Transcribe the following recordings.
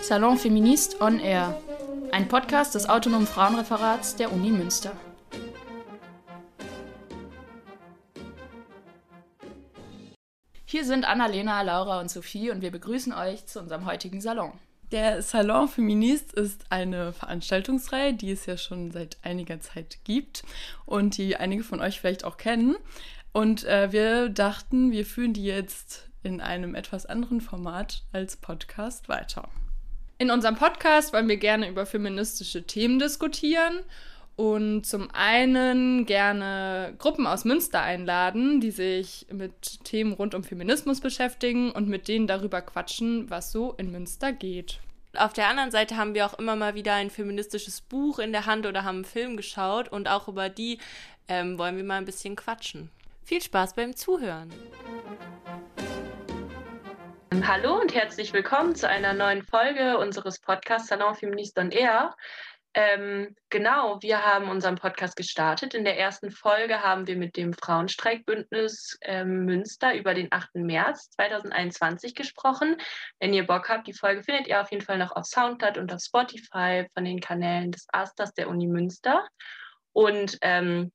Salon Feminist on Air, ein Podcast des Autonomen Frauenreferats der Uni Münster. Hier sind Annalena, Laura und Sophie und wir begrüßen euch zu unserem heutigen Salon. Der Salon Feminist ist eine Veranstaltungsreihe, die es ja schon seit einiger Zeit gibt und die einige von euch vielleicht auch kennen. Und äh, wir dachten, wir führen die jetzt in einem etwas anderen Format als Podcast weiter. In unserem Podcast wollen wir gerne über feministische Themen diskutieren und zum einen gerne Gruppen aus Münster einladen, die sich mit Themen rund um Feminismus beschäftigen und mit denen darüber quatschen, was so in Münster geht. Auf der anderen Seite haben wir auch immer mal wieder ein feministisches Buch in der Hand oder haben einen Film geschaut und auch über die ähm, wollen wir mal ein bisschen quatschen. Viel Spaß beim Zuhören. Hallo und herzlich willkommen zu einer neuen Folge unseres Podcasts Salon Feminist on Air. Ähm, genau, wir haben unseren Podcast gestartet. In der ersten Folge haben wir mit dem Frauenstreikbündnis ähm, Münster über den 8. März 2021 gesprochen. Wenn ihr Bock habt, die Folge findet ihr auf jeden Fall noch auf Soundcloud und auf Spotify von den Kanälen des Asters der Uni Münster. Und ähm,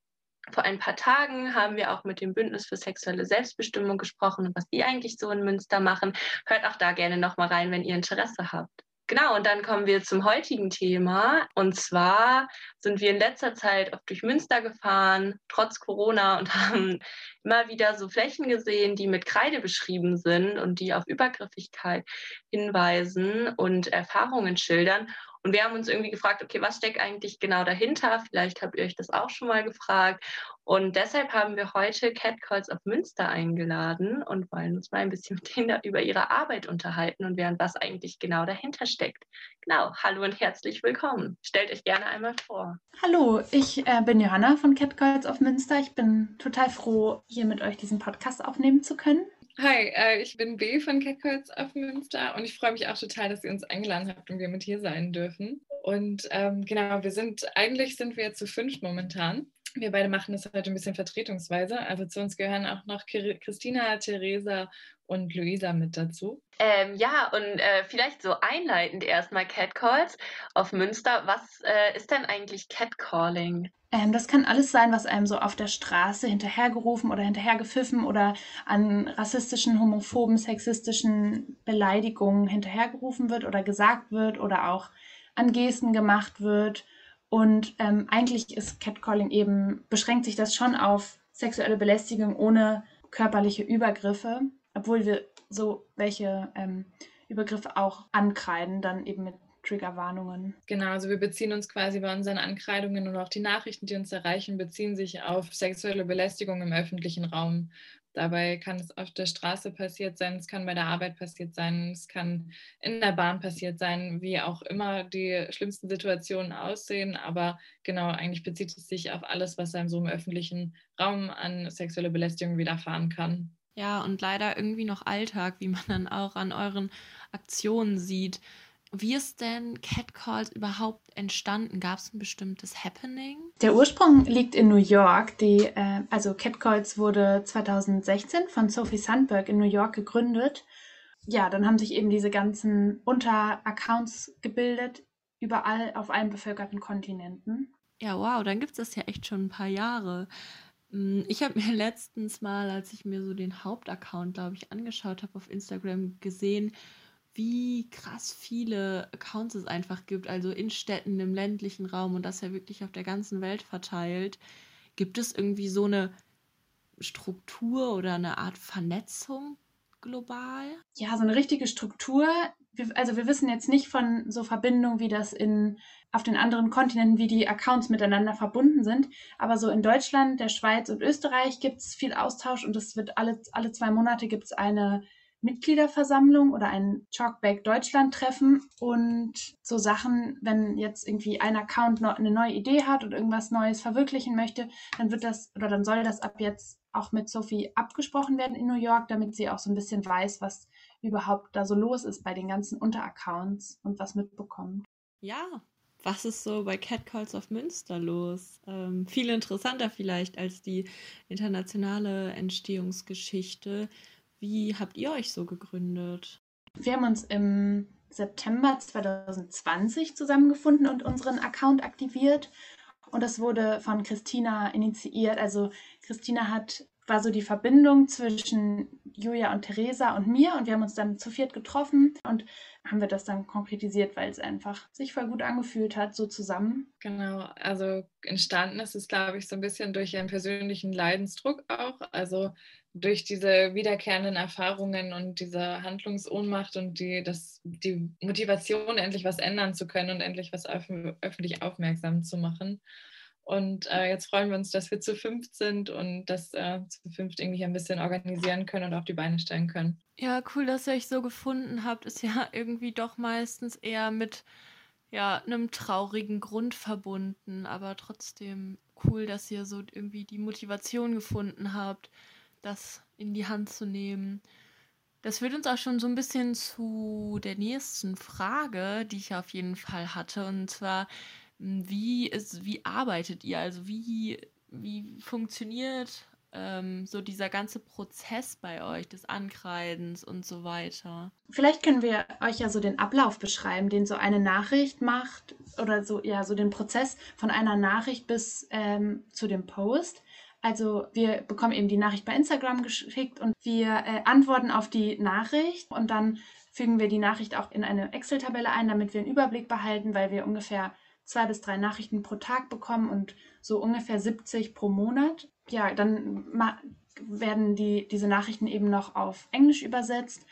vor ein paar Tagen haben wir auch mit dem Bündnis für sexuelle Selbstbestimmung gesprochen was die eigentlich so in Münster machen. Hört auch da gerne nochmal rein, wenn ihr Interesse habt. Genau, und dann kommen wir zum heutigen Thema. Und zwar sind wir in letzter Zeit oft durch Münster gefahren, trotz Corona, und haben immer wieder so Flächen gesehen, die mit Kreide beschrieben sind und die auf Übergriffigkeit hinweisen und Erfahrungen schildern. Und wir haben uns irgendwie gefragt, okay, was steckt eigentlich genau dahinter? Vielleicht habt ihr euch das auch schon mal gefragt. Und deshalb haben wir heute Catcalls auf Münster eingeladen und wollen uns mal ein bisschen mit denen über ihre Arbeit unterhalten und während was eigentlich genau dahinter steckt. Genau, hallo und herzlich willkommen. Stellt euch gerne einmal vor. Hallo, ich äh, bin Johanna von Catcalls auf Münster. Ich bin total froh, hier mit euch diesen Podcast aufnehmen zu können. Hi, äh, ich bin B von Catcalls auf Münster und ich freue mich auch total, dass ihr uns eingeladen habt und wir mit hier sein dürfen. Und ähm, genau, wir sind, eigentlich sind wir zu fünf momentan. Wir beide machen das heute ein bisschen vertretungsweise. Also zu uns gehören auch noch Christina, Theresa und Luisa mit dazu. Ähm, ja, und äh, vielleicht so einleitend erstmal Catcalls auf Münster. Was äh, ist denn eigentlich Catcalling? Ähm, das kann alles sein, was einem so auf der Straße hinterhergerufen oder hinterhergepfiffen oder an rassistischen, homophoben, sexistischen Beleidigungen hinterhergerufen wird oder gesagt wird oder auch an Gesten gemacht wird. Und ähm, eigentlich ist Catcalling eben, beschränkt sich das schon auf sexuelle Belästigung ohne körperliche Übergriffe, obwohl wir so welche ähm, Übergriffe auch ankreiden, dann eben mit Triggerwarnungen. Genau, also wir beziehen uns quasi bei unseren Ankreidungen und auch die Nachrichten, die uns erreichen, beziehen sich auf sexuelle Belästigung im öffentlichen Raum. Dabei kann es auf der Straße passiert sein, es kann bei der Arbeit passiert sein, es kann in der Bahn passiert sein, wie auch immer die schlimmsten Situationen aussehen. Aber genau, eigentlich bezieht es sich auf alles, was einem so im öffentlichen Raum an sexuelle Belästigung widerfahren kann. Ja, und leider irgendwie noch Alltag, wie man dann auch an euren Aktionen sieht. Wie ist denn Catcalls überhaupt entstanden? Gab es ein bestimmtes Happening? Der Ursprung liegt in New York. Die, äh, also Catcalls wurde 2016 von Sophie Sandberg in New York gegründet. Ja, dann haben sich eben diese ganzen Unteraccounts gebildet, überall auf allen bevölkerten Kontinenten. Ja, wow, dann gibt es das ja echt schon ein paar Jahre. Hm, ich habe mir letztens mal, als ich mir so den Hauptaccount, glaube ich, angeschaut habe auf Instagram, gesehen, wie krass viele Accounts es einfach gibt, also in Städten, im ländlichen Raum und das ja wirklich auf der ganzen Welt verteilt. Gibt es irgendwie so eine Struktur oder eine Art Vernetzung global? Ja, so eine richtige Struktur. Also wir wissen jetzt nicht von so Verbindungen, wie das in, auf den anderen Kontinenten, wie die Accounts miteinander verbunden sind. Aber so in Deutschland, der Schweiz und Österreich gibt es viel Austausch und es wird alle, alle zwei Monate gibt es eine Mitgliederversammlung oder ein Talkback Deutschland Treffen und so Sachen, wenn jetzt irgendwie ein Account noch eine neue Idee hat und irgendwas Neues verwirklichen möchte, dann wird das oder dann soll das ab jetzt auch mit Sophie abgesprochen werden in New York, damit sie auch so ein bisschen weiß, was überhaupt da so los ist bei den ganzen Unteraccounts und was mitbekommt. Ja, was ist so bei Catcalls auf Münster los? Ähm, viel interessanter vielleicht als die internationale Entstehungsgeschichte. Wie habt ihr euch so gegründet? Wir haben uns im September 2020 zusammengefunden und unseren Account aktiviert. Und das wurde von Christina initiiert. Also Christina hat war so die Verbindung zwischen Julia und Theresa und mir und wir haben uns dann zu viert getroffen und haben wir das dann konkretisiert, weil es einfach sich voll gut angefühlt hat, so zusammen. Genau, also entstanden ist es, glaube ich, so ein bisschen durch einen persönlichen Leidensdruck auch, also durch diese wiederkehrenden Erfahrungen und diese Handlungsohnmacht und die, das, die Motivation, endlich was ändern zu können und endlich was öf öffentlich aufmerksam zu machen. Und äh, jetzt freuen wir uns, dass wir zu fünft sind und das äh, zu fünft irgendwie ein bisschen organisieren können und auf die Beine stellen können. Ja, cool, dass ihr euch so gefunden habt. Ist ja irgendwie doch meistens eher mit ja, einem traurigen Grund verbunden, aber trotzdem cool, dass ihr so irgendwie die Motivation gefunden habt, das in die Hand zu nehmen. Das führt uns auch schon so ein bisschen zu der nächsten Frage, die ich auf jeden Fall hatte. Und zwar, hm, wie, ist, wie arbeitet ihr? Also wie, wie funktioniert ähm, so dieser ganze Prozess bei euch des Ankreidens und so weiter? Vielleicht können wir euch ja so den Ablauf beschreiben, den so eine Nachricht macht oder so, ja, so den Prozess von einer Nachricht bis ähm, zu dem Post. Also wir bekommen eben die Nachricht bei Instagram geschickt und wir äh, antworten auf die Nachricht und dann fügen wir die Nachricht auch in eine Excel-Tabelle ein, damit wir einen Überblick behalten, weil wir ungefähr zwei bis drei Nachrichten pro Tag bekommen und so ungefähr 70 pro Monat. Ja, dann werden die, diese Nachrichten eben noch auf Englisch übersetzt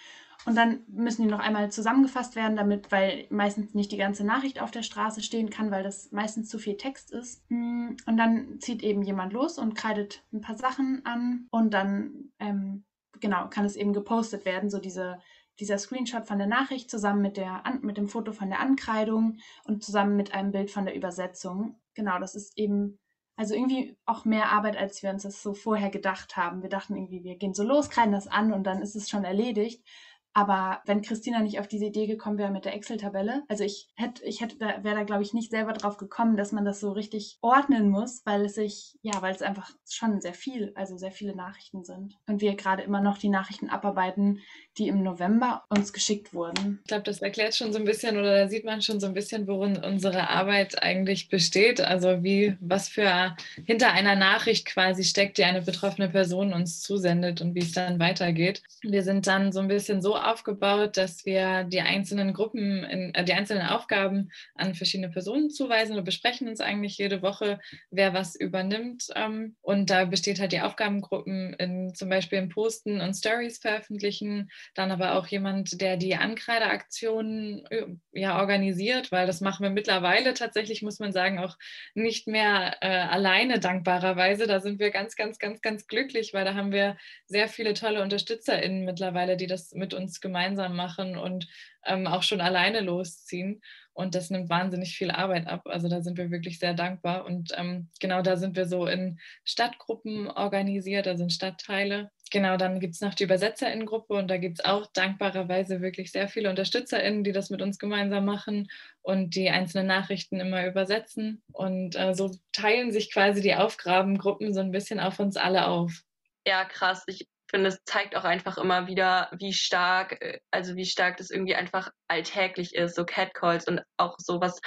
und dann müssen die noch einmal zusammengefasst werden, damit, weil meistens nicht die ganze Nachricht auf der Straße stehen kann, weil das meistens zu viel Text ist. Hm, und dann zieht eben jemand los und kreidet ein paar Sachen an und dann, ähm, genau, kann es eben gepostet werden, so diese dieser Screenshot von der Nachricht zusammen mit, der, mit dem Foto von der Ankreidung und zusammen mit einem Bild von der Übersetzung. Genau, das ist eben also irgendwie auch mehr Arbeit, als wir uns das so vorher gedacht haben. Wir dachten irgendwie, wir gehen so los, kreiden das an und dann ist es schon erledigt. Aber wenn Christina nicht auf diese Idee gekommen wäre mit der Excel-Tabelle, also ich hätte, ich hätte, wäre da glaube ich nicht selber drauf gekommen, dass man das so richtig ordnen muss, weil es sich, ja, weil es einfach schon sehr viel, also sehr viele Nachrichten sind. Und wir gerade immer noch die Nachrichten abarbeiten, die im November uns geschickt wurden. Ich glaube, das erklärt schon so ein bisschen oder da sieht man schon so ein bisschen, worin unsere Arbeit eigentlich besteht. Also wie, was für hinter einer Nachricht quasi steckt, die eine betroffene Person uns zusendet und wie es dann weitergeht. Wir sind dann so ein bisschen so aufgebaut, dass wir die einzelnen Gruppen, in, äh, die einzelnen Aufgaben an verschiedene Personen zuweisen. Wir besprechen uns eigentlich jede Woche, wer was übernimmt. Ähm, und da besteht halt die Aufgabengruppen in zum Beispiel im Posten und Stories veröffentlichen, dann aber auch jemand, der die Ankreideaktionen äh, ja, organisiert, weil das machen wir mittlerweile tatsächlich, muss man sagen, auch nicht mehr äh, alleine dankbarerweise. Da sind wir ganz, ganz, ganz, ganz glücklich, weil da haben wir sehr viele tolle UnterstützerInnen mittlerweile, die das mit uns gemeinsam machen und ähm, auch schon alleine losziehen. Und das nimmt wahnsinnig viel Arbeit ab. Also da sind wir wirklich sehr dankbar. Und ähm, genau da sind wir so in Stadtgruppen organisiert, also in Stadtteile. Genau, dann gibt es noch die UbersetzerInnen-Gruppe und da gibt es auch dankbarerweise wirklich sehr viele UnterstützerInnen, die das mit uns gemeinsam machen und die einzelnen Nachrichten immer übersetzen. Und äh, so teilen sich quasi die Aufgabengruppen so ein bisschen auf uns alle auf. Ja, krass. Ich finde, es zeigt auch einfach immer wieder, wie stark, äh, also wie stark das irgendwie einfach alltäglich ist, so Catcalls und auch sowas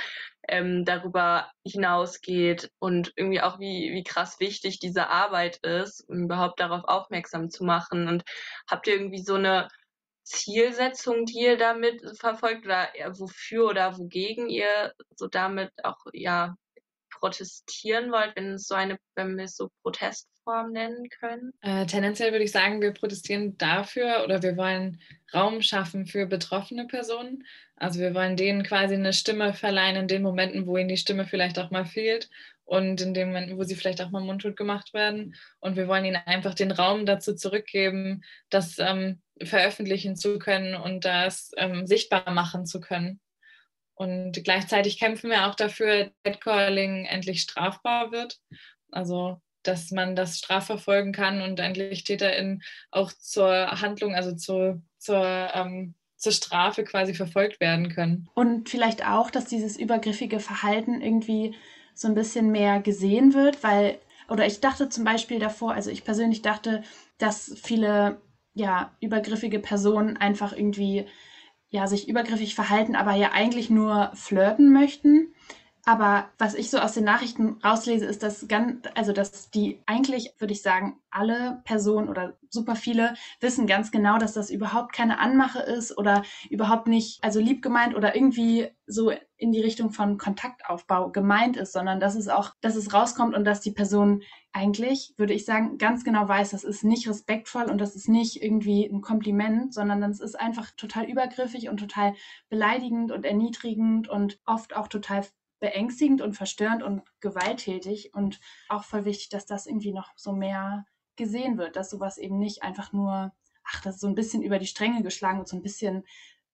ähm, darüber hinausgeht und irgendwie auch wie, wie krass wichtig diese Arbeit ist, um überhaupt darauf aufmerksam zu machen. Und habt ihr irgendwie so eine Zielsetzung, die ihr damit verfolgt oder wofür oder wogegen ihr so damit auch ja protestieren wollt, wenn so eine, wenn wir es so Protestform nennen können? Äh, tendenziell würde ich sagen, wir protestieren dafür oder wir wollen Raum schaffen für betroffene Personen. Also wir wollen denen quasi eine Stimme verleihen in den Momenten, wo ihnen die Stimme vielleicht auch mal fehlt und in den Momenten, wo sie vielleicht auch mal mundtot gemacht werden. Und wir wollen ihnen einfach den Raum dazu zurückgeben, das ähm, veröffentlichen zu können und das ähm, sichtbar machen zu können. Und gleichzeitig kämpfen wir auch dafür, dass Catcalling endlich strafbar wird. Also, dass man das strafverfolgen kann und endlich TäterInnen auch zur Handlung, also zur, zur, ähm, zur Strafe quasi verfolgt werden können. Und vielleicht auch, dass dieses übergriffige Verhalten irgendwie so ein bisschen mehr gesehen wird, weil, oder ich dachte zum Beispiel davor, also ich persönlich dachte, dass viele ja, übergriffige Personen einfach irgendwie ja sich übergriffig verhalten, aber ja eigentlich nur flirten möchten. Aber was ich so aus den Nachrichten rauslese, ist, dass ganz, also dass die eigentlich, würde ich sagen, alle Personen oder super viele wissen ganz genau, dass das überhaupt keine Anmache ist oder überhaupt nicht, also lieb gemeint oder irgendwie so in die Richtung von Kontaktaufbau gemeint ist, sondern dass es auch, dass es rauskommt und dass die Person eigentlich, würde ich sagen, ganz genau weiß, das ist nicht respektvoll und das ist nicht irgendwie ein Kompliment, sondern das ist einfach total übergriffig und total beleidigend und erniedrigend und oft auch total beängstigend und verstörend und gewalttätig und auch voll wichtig, dass das irgendwie noch so mehr gesehen wird, dass sowas eben nicht einfach nur, ach, das ist so ein bisschen über die Stränge geschlagen und so ein bisschen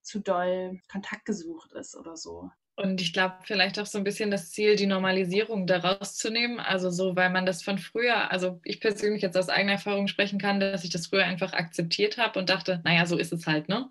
zu doll Kontakt gesucht ist oder so. Und ich glaube, vielleicht auch so ein bisschen das Ziel, die Normalisierung daraus zu nehmen. Also so, weil man das von früher, also ich persönlich jetzt aus eigener Erfahrung sprechen kann, dass ich das früher einfach akzeptiert habe und dachte, naja, so ist es halt, ne?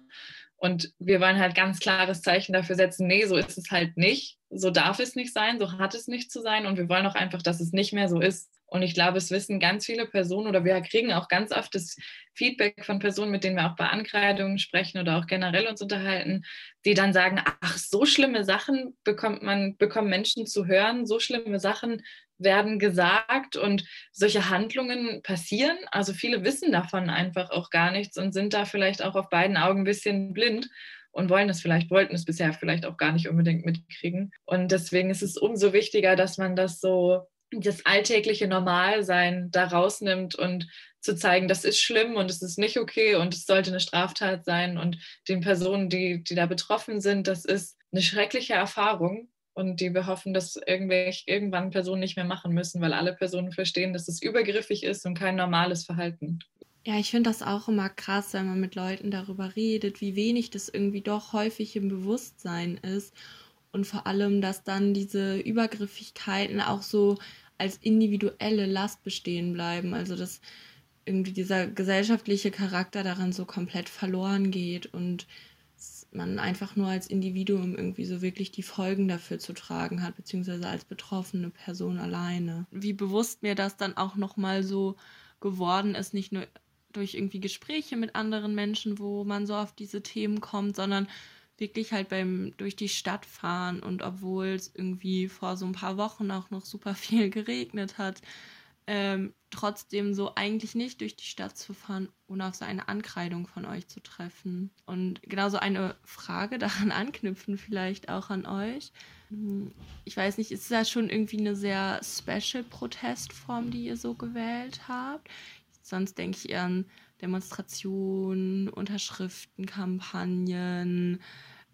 Und wir wollen halt ganz klares Zeichen dafür setzen, nee, so ist es halt nicht. So darf es nicht sein, so hat es nicht zu sein. Und wir wollen auch einfach, dass es nicht mehr so ist. Und ich glaube, es wissen ganz viele Personen oder wir kriegen auch ganz oft das Feedback von Personen, mit denen wir auch bei Ankreidungen sprechen oder auch generell uns unterhalten, die dann sagen, ach, so schlimme Sachen bekommt man, bekommen Menschen zu hören, so schlimme Sachen werden gesagt und solche Handlungen passieren. Also viele wissen davon einfach auch gar nichts und sind da vielleicht auch auf beiden Augen ein bisschen blind und wollen es vielleicht, wollten es bisher vielleicht auch gar nicht unbedingt mitkriegen. Und deswegen ist es umso wichtiger, dass man das so, das alltägliche Normalsein da rausnimmt und zu zeigen, das ist schlimm und es ist nicht okay und es sollte eine Straftat sein und den Personen, die, die da betroffen sind, das ist eine schreckliche Erfahrung und die wir hoffen, dass irgendwann Personen nicht mehr machen müssen, weil alle Personen verstehen, dass es übergriffig ist und kein normales Verhalten. Ja, ich finde das auch immer krass, wenn man mit Leuten darüber redet, wie wenig das irgendwie doch häufig im Bewusstsein ist und vor allem, dass dann diese Übergriffigkeiten auch so als individuelle Last bestehen bleiben. Also dass irgendwie dieser gesellschaftliche Charakter daran so komplett verloren geht und man einfach nur als Individuum irgendwie so wirklich die Folgen dafür zu tragen hat, beziehungsweise als betroffene Person alleine. Wie bewusst mir das dann auch nochmal so geworden ist, nicht nur durch irgendwie Gespräche mit anderen Menschen, wo man so auf diese Themen kommt, sondern wirklich halt beim durch die Stadt fahren und obwohl es irgendwie vor so ein paar Wochen auch noch super viel geregnet hat, ähm, trotzdem so eigentlich nicht durch die Stadt zu fahren, ohne auf so eine Ankreidung von euch zu treffen. Und genauso eine Frage daran anknüpfen, vielleicht auch an euch. Hm, ich weiß nicht, ist das schon irgendwie eine sehr special Protestform, die ihr so gewählt habt? Sonst denke ich eher an Demonstrationen, Unterschriftenkampagnen,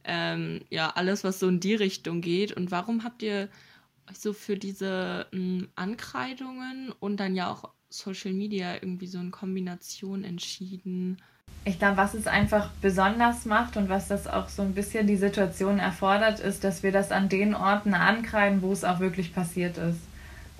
ähm, ja, alles, was so in die Richtung geht. Und warum habt ihr euch so für diese mh, hm, Ankreidungen und dann ja auch Social Media irgendwie so in Kombination entschieden? Ich glaube, was es einfach besonders macht und was das auch so ein bisschen die Situation erfordert, ist, dass wir das an den Orten ankreiden, wo es auch wirklich passiert ist.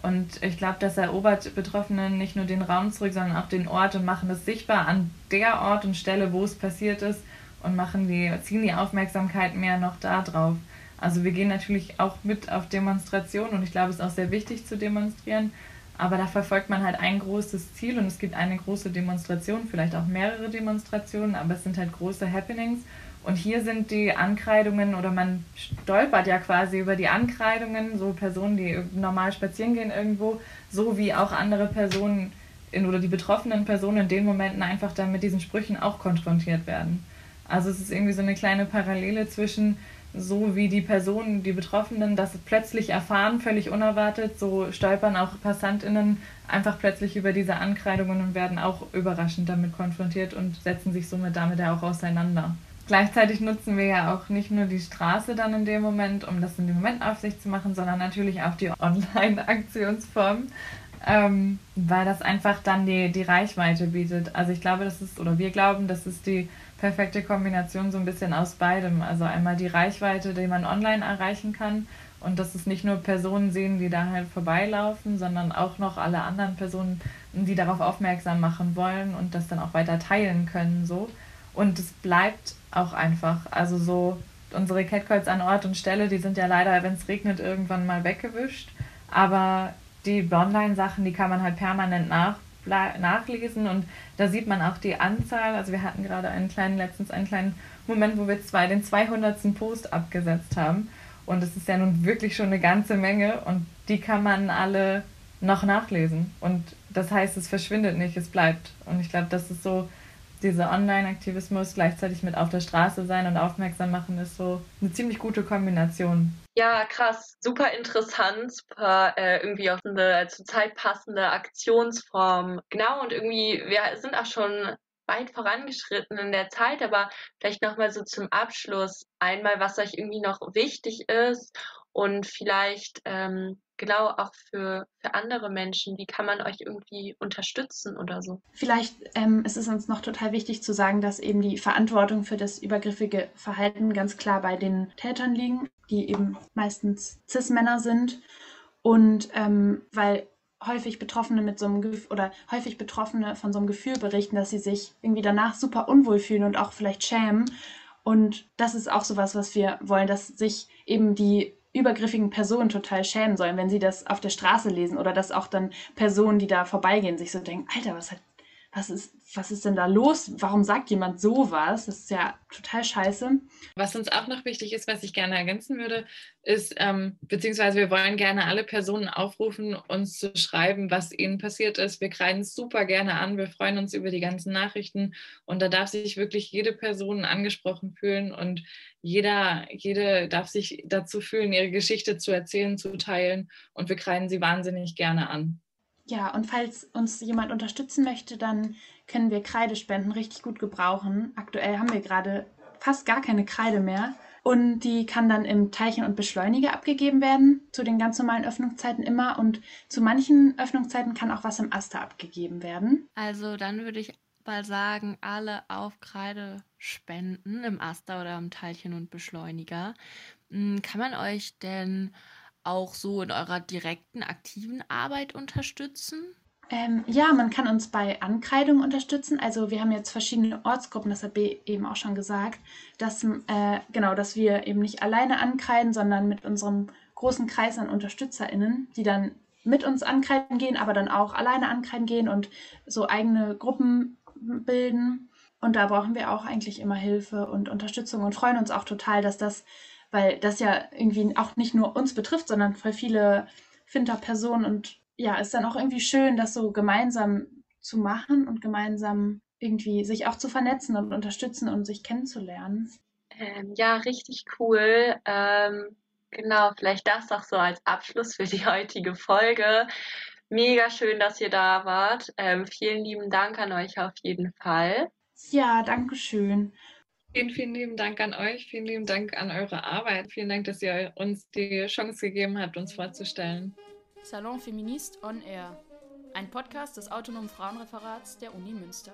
Und ich glaube, das erobert Betroffenen nicht nur den Raum zurück, sondern auch den Ort und machen es sichtbar an der Ort und Stelle, wo es passiert ist und machen die, ziehen die Aufmerksamkeit mehr noch da drauf. Also wir gehen natürlich auch mit auf Demonstrationen und ich glaube, es ist auch sehr wichtig zu demonstrieren. Aber da verfolgt man halt ein großes Ziel und es gibt eine große Demonstration, vielleicht auch mehrere Demonstrationen, aber es sind halt große Happenings. Und hier sind die Ankreidungen oder man stolpert ja quasi über die Ankreidungen, so Personen, die normal spazieren gehen irgendwo, so wie auch andere Personen in, oder die betroffenen Personen in den Momenten einfach dann mit diesen Sprüchen auch konfrontiert werden. Also es ist irgendwie so eine kleine Parallele zwischen so wie die Personen, die Betroffenen das plötzlich erfahren, völlig unerwartet, so stolpern auch PassantInnen einfach plötzlich über diese Ankreidungen und werden auch überraschend damit konfrontiert und setzen sich somit damit ja auch auseinander. Gleichzeitig nutzen wir ja auch nicht nur die Straße dann in dem Moment, um das in dem Moment auf sich zu machen, sondern natürlich auch die Online-Aktionsform, ähm, weil das einfach dann die, die Reichweite bietet. Also ich glaube, das ist, oder wir glauben, das ist die perfekte Kombination so ein bisschen aus beidem. Also einmal die Reichweite, die man online erreichen kann und dass es nicht nur Personen sehen, die da halt vorbeilaufen, sondern auch noch alle anderen Personen, die darauf aufmerksam machen wollen und das dann auch weiter teilen können so. Und es bleibt auch einfach. Also so unsere Catcalls an Ort und Stelle, die sind ja leider, wenn es regnet, irgendwann mal weggewischt. Aber die Online-Sachen, die kann man halt permanent nach nachlesen und da sieht man auch die Anzahl. Also wir hatten gerade einen kleinen, letztens einen kleinen Moment, wo wir zwei, den 200. Post abgesetzt haben. Und es ist ja nun wirklich schon eine ganze Menge und die kann man alle noch nachlesen. Und das heißt, es verschwindet nicht, es bleibt. Und ich glaube, das ist so, dieser Online-Aktivismus gleichzeitig mit auf der Straße sein und aufmerksam machen, ist so eine ziemlich gute Kombination. Ja, krass, super interessant, super äh, irgendwie auch eine zur Zeit passende Aktionsform. Genau, und irgendwie, wir sind auch schon weit vorangeschritten in der Zeit, aber vielleicht nochmal so zum Abschluss einmal, was euch irgendwie noch wichtig ist und vielleicht ähm, genau auch für, für andere Menschen? Wie kann man euch irgendwie unterstützen oder so? Vielleicht ähm, ist es uns noch total wichtig zu sagen, dass eben die Verantwortung für das übergriffige Verhalten ganz klar bei den Tätern liegen, die eben meistens Cis-Männer sind. Und ähm, weil häufig Betroffene mit so einem Gefühl oder häufig Betroffene von so einem Gefühl berichten, dass sie sich irgendwie danach super unwohl fühlen und auch vielleicht schämen. Und das ist auch sowas, was wir wollen, dass sich eben die übergriffigen Personen total schämen sollen, wenn sie das auf der Straße lesen oder dass auch dann Personen, die da vorbeigehen, sich so denken, Alter, was hat, was ist, was ist denn da los? Warum sagt jemand sowas? Das ist ja total scheiße. Was uns auch noch wichtig ist, was ich gerne ergänzen würde, ist, ähm, beziehungsweise wir wollen gerne alle Personen aufrufen, uns zu schreiben, was ihnen passiert ist. Wir kreiden es super gerne an. Wir freuen uns über die ganzen Nachrichten und da darf sich wirklich jede Person angesprochen fühlen und jeder, jede darf sich dazu fühlen, ihre Geschichte zu erzählen, zu teilen und wir kreiden sie wahnsinnig gerne an. Ja, und falls uns jemand unterstützen möchte, dann können wir Kreidespenden richtig gut gebrauchen. Aktuell haben wir gerade fast gar keine Kreide mehr. Und die kann dann im Teilchen- und Beschleuniger abgegeben werden, zu den ganz normalen Öffnungszeiten immer. Und zu manchen Öffnungszeiten kann auch was im Aster abgegeben werden. Also dann würde ich mal sagen, alle auf Kreide spenden im Aster oder im Teilchen- und Beschleuniger. Hm, kann man euch denn auch so in eurer direkten, aktiven Arbeit unterstützen? Ähm, ja, man kann uns bei Ankreidung unterstützen. Also wir haben jetzt verschiedene Ortsgruppen, das hat B eben auch schon gesagt, dass, äh, genau, dass wir eben nicht alleine ankreiden, sondern mit unserem großen Kreis an UnterstützerInnen, die dann mit uns ankreiden gehen, aber dann auch alleine ankreiden gehen und so eigene Gruppen bilden. Und da brauchen wir auch eigentlich immer Hilfe und Unterstützung und freuen uns auch total, dass das weil das ja irgendwie auch nicht nur uns betrifft, sondern voll viele Finter-Personen und ja, ist dann auch irgendwie schön, das so gemeinsam zu machen und gemeinsam irgendwie sich auch zu vernetzen und unterstützen und sich kennenzulernen. Ähm, ja, richtig cool. Ähm, genau, vielleicht das auch so als Abschluss für die heutige Folge. Mega schön, dass ihr da wart. Ähm, vielen lieben Dank an euch auf jeden Fall. Ja, danke schön. Vielen, vielen lieben Dank an euch. Vielen lieben Dank an eure Arbeit. Vielen Dank, dass ihr uns die Chance gegeben habt, uns vorzustellen. Salon Feminist on Air. Ein Podcast des Autonomen Frauenreferats der Uni Münster.